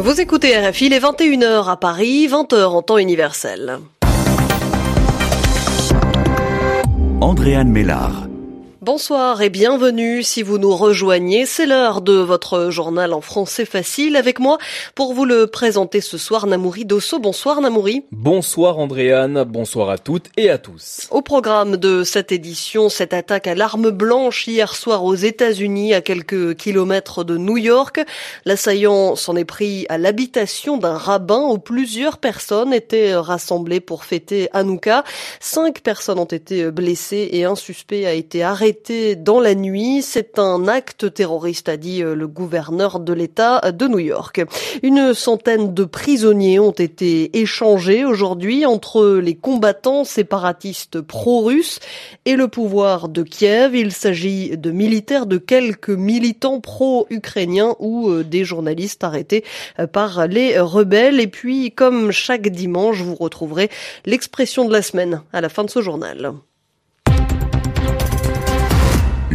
Vous écoutez RFI, les 21h à Paris, 20h en temps universel. Andréane Mélard. Bonsoir et bienvenue si vous nous rejoignez. C'est l'heure de votre journal en français facile avec moi pour vous le présenter ce soir Namouri Dosso. Bonsoir Namouri. Bonsoir Andréane, bonsoir à toutes et à tous. Au programme de cette édition, cette attaque à l'arme blanche hier soir aux États-Unis à quelques kilomètres de New York. L'assaillant s'en est pris à l'habitation d'un rabbin où plusieurs personnes étaient rassemblées pour fêter Hanouka. Cinq personnes ont été blessées et un suspect a été arrêté dans la nuit. C'est un acte terroriste, a dit euh, le gouverneur de l'État de New York. Une centaine de prisonniers ont été échangés aujourd'hui entre les combattants séparatistes pro-russes et le pouvoir de Kiev. Il s'agit de militaires, de quelques militants pro-ukrainiens ou euh, des journalistes arrêtés euh, par les rebelles. Et puis, comme chaque dimanche, vous retrouverez l'expression de la semaine à la fin de ce journal.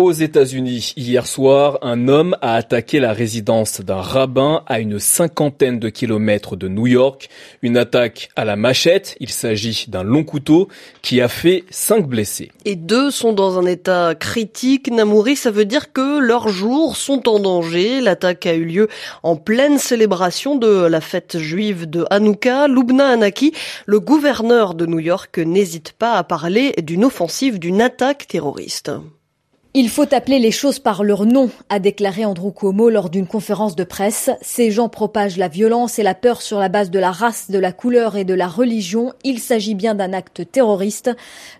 Aux États-Unis, hier soir, un homme a attaqué la résidence d'un rabbin à une cinquantaine de kilomètres de New York. Une attaque à la machette. Il s'agit d'un long couteau qui a fait cinq blessés. Et deux sont dans un état critique. Namouri, ça veut dire que leurs jours sont en danger. L'attaque a eu lieu en pleine célébration de la fête juive de Hanouka. Lubna Anaki, le gouverneur de New York, n'hésite pas à parler d'une offensive, d'une attaque terroriste. Il faut appeler les choses par leur nom, a déclaré Andrew Cuomo lors d'une conférence de presse. Ces gens propagent la violence et la peur sur la base de la race, de la couleur et de la religion. Il s'agit bien d'un acte terroriste.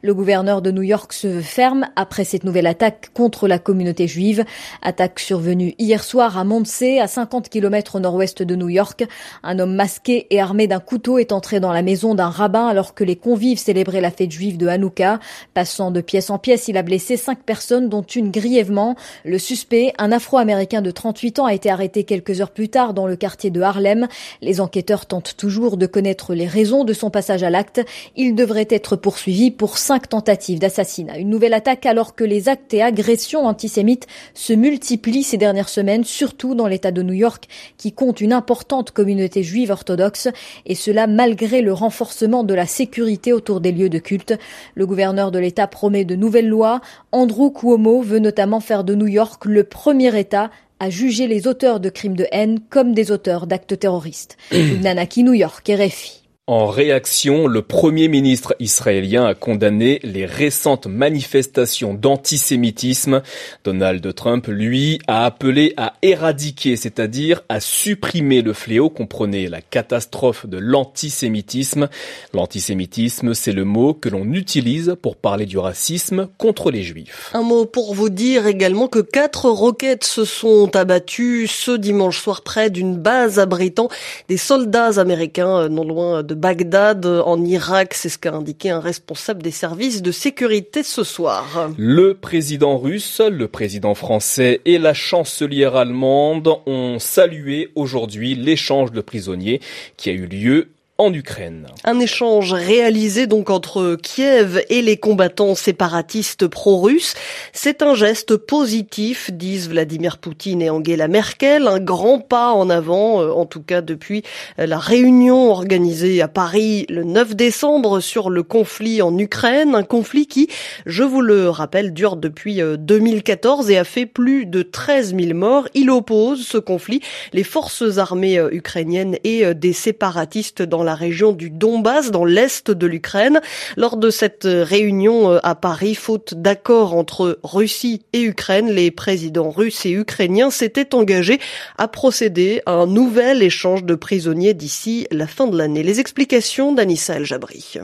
Le gouverneur de New York se veut ferme après cette nouvelle attaque contre la communauté juive. Attaque survenue hier soir à Montsey, à 50 km au nord-ouest de New York. Un homme masqué et armé d'un couteau est entré dans la maison d'un rabbin alors que les convives célébraient la fête juive de Hanouka. Passant de pièce en pièce, il a blessé cinq personnes dont une grièvement. Le suspect, un Afro-Américain de 38 ans, a été arrêté quelques heures plus tard dans le quartier de Harlem. Les enquêteurs tentent toujours de connaître les raisons de son passage à l'acte. Il devrait être poursuivi pour cinq tentatives d'assassinat. Une nouvelle attaque alors que les actes et agressions antisémites se multiplient ces dernières semaines, surtout dans l'État de New York, qui compte une importante communauté juive orthodoxe, et cela malgré le renforcement de la sécurité autour des lieux de culte. Le gouverneur de l'État promet de nouvelles lois. Andrew Cuomo veut notamment faire de New York le premier État à juger les auteurs de crimes de haine comme des auteurs d'actes terroristes. Nanaki, New York, RFI. En réaction, le Premier ministre israélien a condamné les récentes manifestations d'antisémitisme. Donald Trump, lui, a appelé à éradiquer, c'est-à-dire à supprimer le fléau, comprenez la catastrophe de l'antisémitisme. L'antisémitisme, c'est le mot que l'on utilise pour parler du racisme contre les juifs. Un mot pour vous dire également que quatre roquettes se sont abattues ce dimanche soir près d'une base abritant des soldats américains non loin de Bagdad en Irak. C'est ce qu'a indiqué un responsable des services de sécurité ce soir. Le président russe, le président français et la chancelière allemande ont salué aujourd'hui l'échange de prisonniers qui a eu lieu en Ukraine. Un échange réalisé donc entre Kiev et les combattants séparatistes pro-russes. C'est un geste positif, disent Vladimir Poutine et Angela Merkel, un grand pas en avant, euh, en tout cas depuis euh, la réunion organisée à Paris le 9 décembre sur le conflit en Ukraine, un conflit qui, je vous le rappelle, dure depuis 2014 euh, et a fait plus de 13 000 morts. Il oppose ce conflit les forces armées ukrainiennes et des séparatistes dans la la région du Donbass, dans l'est de l'Ukraine. Lors de cette réunion euh, à Paris, faute d'accord entre Russie et Ukraine, les présidents russes et ukrainiens s'étaient engagés à procéder à un nouvel échange de prisonniers d'ici la fin de l'année. Les explications d'Anissa El Jabri.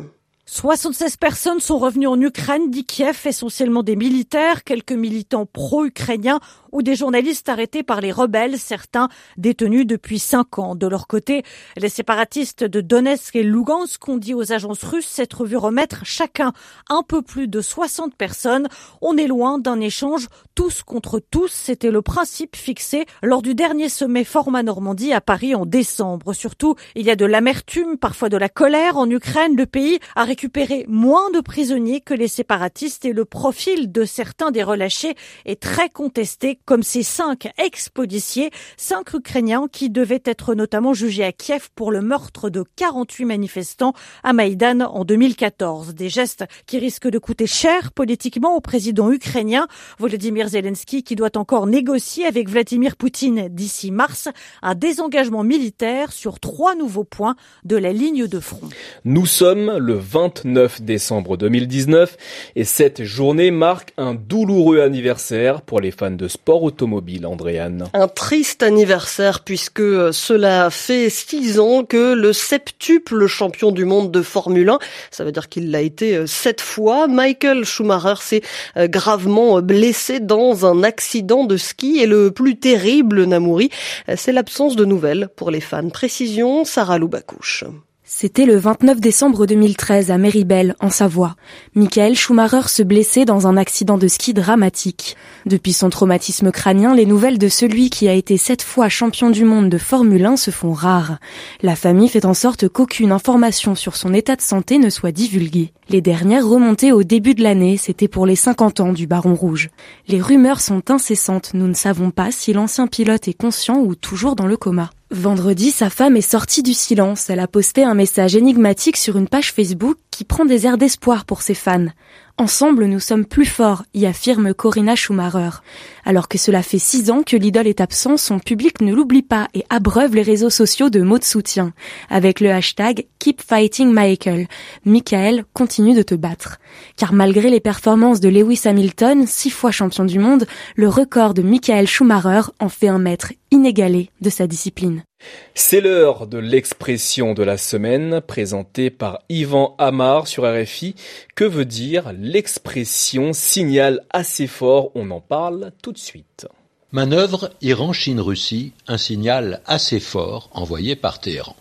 76 personnes sont revenues en Ukraine, dit Kiev, essentiellement des militaires, quelques militants pro-ukrainiens ou des journalistes arrêtés par les rebelles, certains détenus depuis cinq ans. De leur côté, les séparatistes de Donetsk et Lugansk ont dit aux agences russes s'être vus remettre chacun un peu plus de 60 personnes. On est loin d'un échange tous contre tous. C'était le principe fixé lors du dernier sommet Format Normandie à Paris en décembre. Surtout, il y a de l'amertume, parfois de la colère en Ukraine. Le pays a récupéré moins de prisonniers que les séparatistes et le profil de certains des relâchés est très contesté, comme ces cinq ex-policiers, cinq Ukrainiens qui devaient être notamment jugés à Kiev pour le meurtre de 48 manifestants à Maïdan en 2014. Des gestes qui risquent de coûter cher politiquement au président ukrainien Volodymyr Zelensky qui doit encore négocier avec Vladimir Poutine d'ici mars un désengagement militaire sur trois nouveaux points de la ligne de front. Nous sommes le 29 décembre 2019 et cette journée marque un douloureux anniversaire pour les fans de sport automobile, Andréane. Un triste anniversaire puisque cela fait six ans que le septuple champion du monde de Formule 1, ça veut dire qu'il l'a été sept fois, Michael Schumacher s'est gravement blessé dans un accident de ski et le plus terrible, Namouri, c'est l'absence de nouvelles pour les fans. Précision, Sarah Loubacouche. C'était le 29 décembre 2013 à Méribel, en Savoie. Michael Schumacher se blessait dans un accident de ski dramatique. Depuis son traumatisme crânien, les nouvelles de celui qui a été sept fois champion du monde de Formule 1 se font rares. La famille fait en sorte qu'aucune information sur son état de santé ne soit divulguée. Les dernières remontées au début de l'année, c'était pour les 50 ans du Baron Rouge. Les rumeurs sont incessantes, nous ne savons pas si l'ancien pilote est conscient ou toujours dans le coma. Vendredi, sa femme est sortie du silence. Elle a posté un message énigmatique sur une page Facebook qui prend des airs d'espoir pour ses fans. Ensemble, nous sommes plus forts, y affirme Corinna Schumacher. Alors que cela fait six ans que l'idole est absent, son public ne l'oublie pas et abreuve les réseaux sociaux de mots de soutien. Avec le hashtag Keep Fighting Michael. Michael continue de te battre. Car malgré les performances de Lewis Hamilton, six fois champion du monde, le record de Michael Schumacher en fait un maître inégalé de sa discipline. C'est l'heure de l'expression de la semaine présentée par Yvan Amar sur RFI. Que veut dire l'expression signal assez fort? On en parle tout de suite. Manœuvre Iran-Chine-Russie, un signal assez fort envoyé par Téhéran.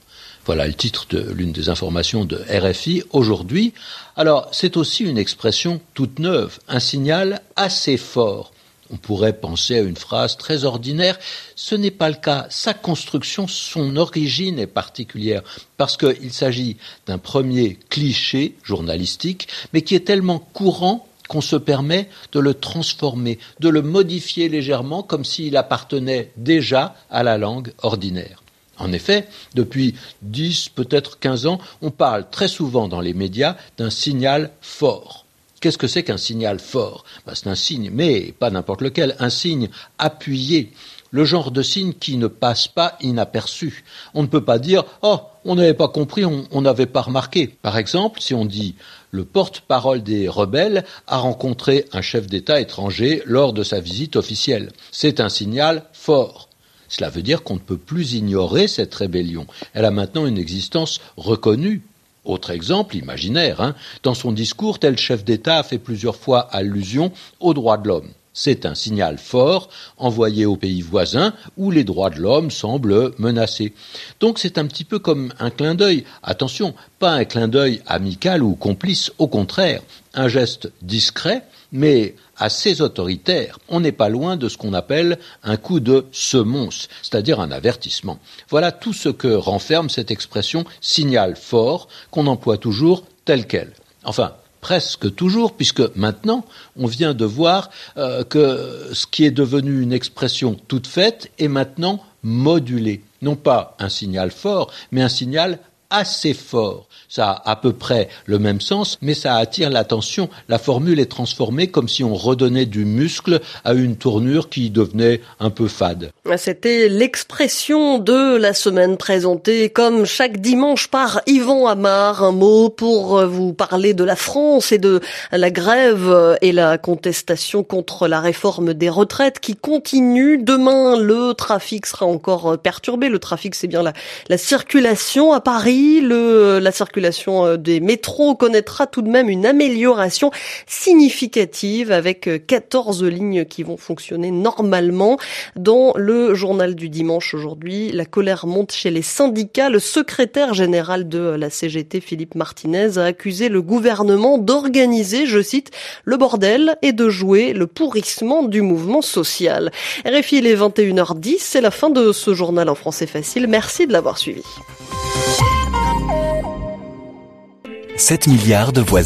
Voilà le titre de l'une des informations de RFI aujourd'hui. Alors, c'est aussi une expression toute neuve, un signal assez fort. On pourrait penser à une phrase très ordinaire. Ce n'est pas le cas. Sa construction, son origine est particulière parce qu'il s'agit d'un premier cliché journalistique, mais qui est tellement courant qu'on se permet de le transformer, de le modifier légèrement comme s'il appartenait déjà à la langue ordinaire. En effet, depuis dix, peut-être quinze ans, on parle très souvent dans les médias d'un signal fort. Qu'est-ce que c'est qu'un signal fort? Ben, C'est un signe, mais pas n'importe lequel, un signe appuyé, le genre de signe qui ne passe pas inaperçu. On ne peut pas dire Oh, on n'avait pas compris, on n'avait pas remarqué. Par exemple, si on dit le porte-parole des rebelles a rencontré un chef d'État étranger lors de sa visite officielle. C'est un signal fort. Cela veut dire qu'on ne peut plus ignorer cette rébellion. Elle a maintenant une existence reconnue autre exemple imaginaire, hein. dans son discours, tel chef d'État a fait plusieurs fois allusion aux droits de l'homme. C'est un signal fort envoyé aux pays voisins où les droits de l'homme semblent menacés. Donc c'est un petit peu comme un clin d'œil. Attention, pas un clin d'œil amical ou complice, au contraire, un geste discret, mais assez autoritaire. On n'est pas loin de ce qu'on appelle un coup de semonce, c'est-à-dire un avertissement. Voilà tout ce que renferme cette expression signal fort qu'on emploie toujours tel quel. Enfin, presque toujours, puisque maintenant, on vient de voir euh, que ce qui est devenu une expression toute faite est maintenant modulé. Non pas un signal fort, mais un signal assez fort. Ça a à peu près le même sens, mais ça attire l'attention. La formule est transformée comme si on redonnait du muscle à une tournure qui devenait un peu fade. C'était l'expression de la semaine présentée comme chaque dimanche par Yvan Amar. Un mot pour vous parler de la France et de la grève et la contestation contre la réforme des retraites qui continue. Demain, le trafic sera encore perturbé. Le trafic, c'est bien la, la circulation à Paris. Le, la circulation euh, des métros connaîtra tout de même une amélioration significative avec 14 lignes qui vont fonctionner normalement dans le le journal du dimanche aujourd'hui. La colère monte chez les syndicats. Le secrétaire général de la CGT, Philippe Martinez, a accusé le gouvernement d'organiser, je cite, le bordel et de jouer le pourrissement du mouvement social. RFI, il est 21h10. C'est la fin de ce journal en français facile. Merci de l'avoir suivi. 7 milliards de voisins.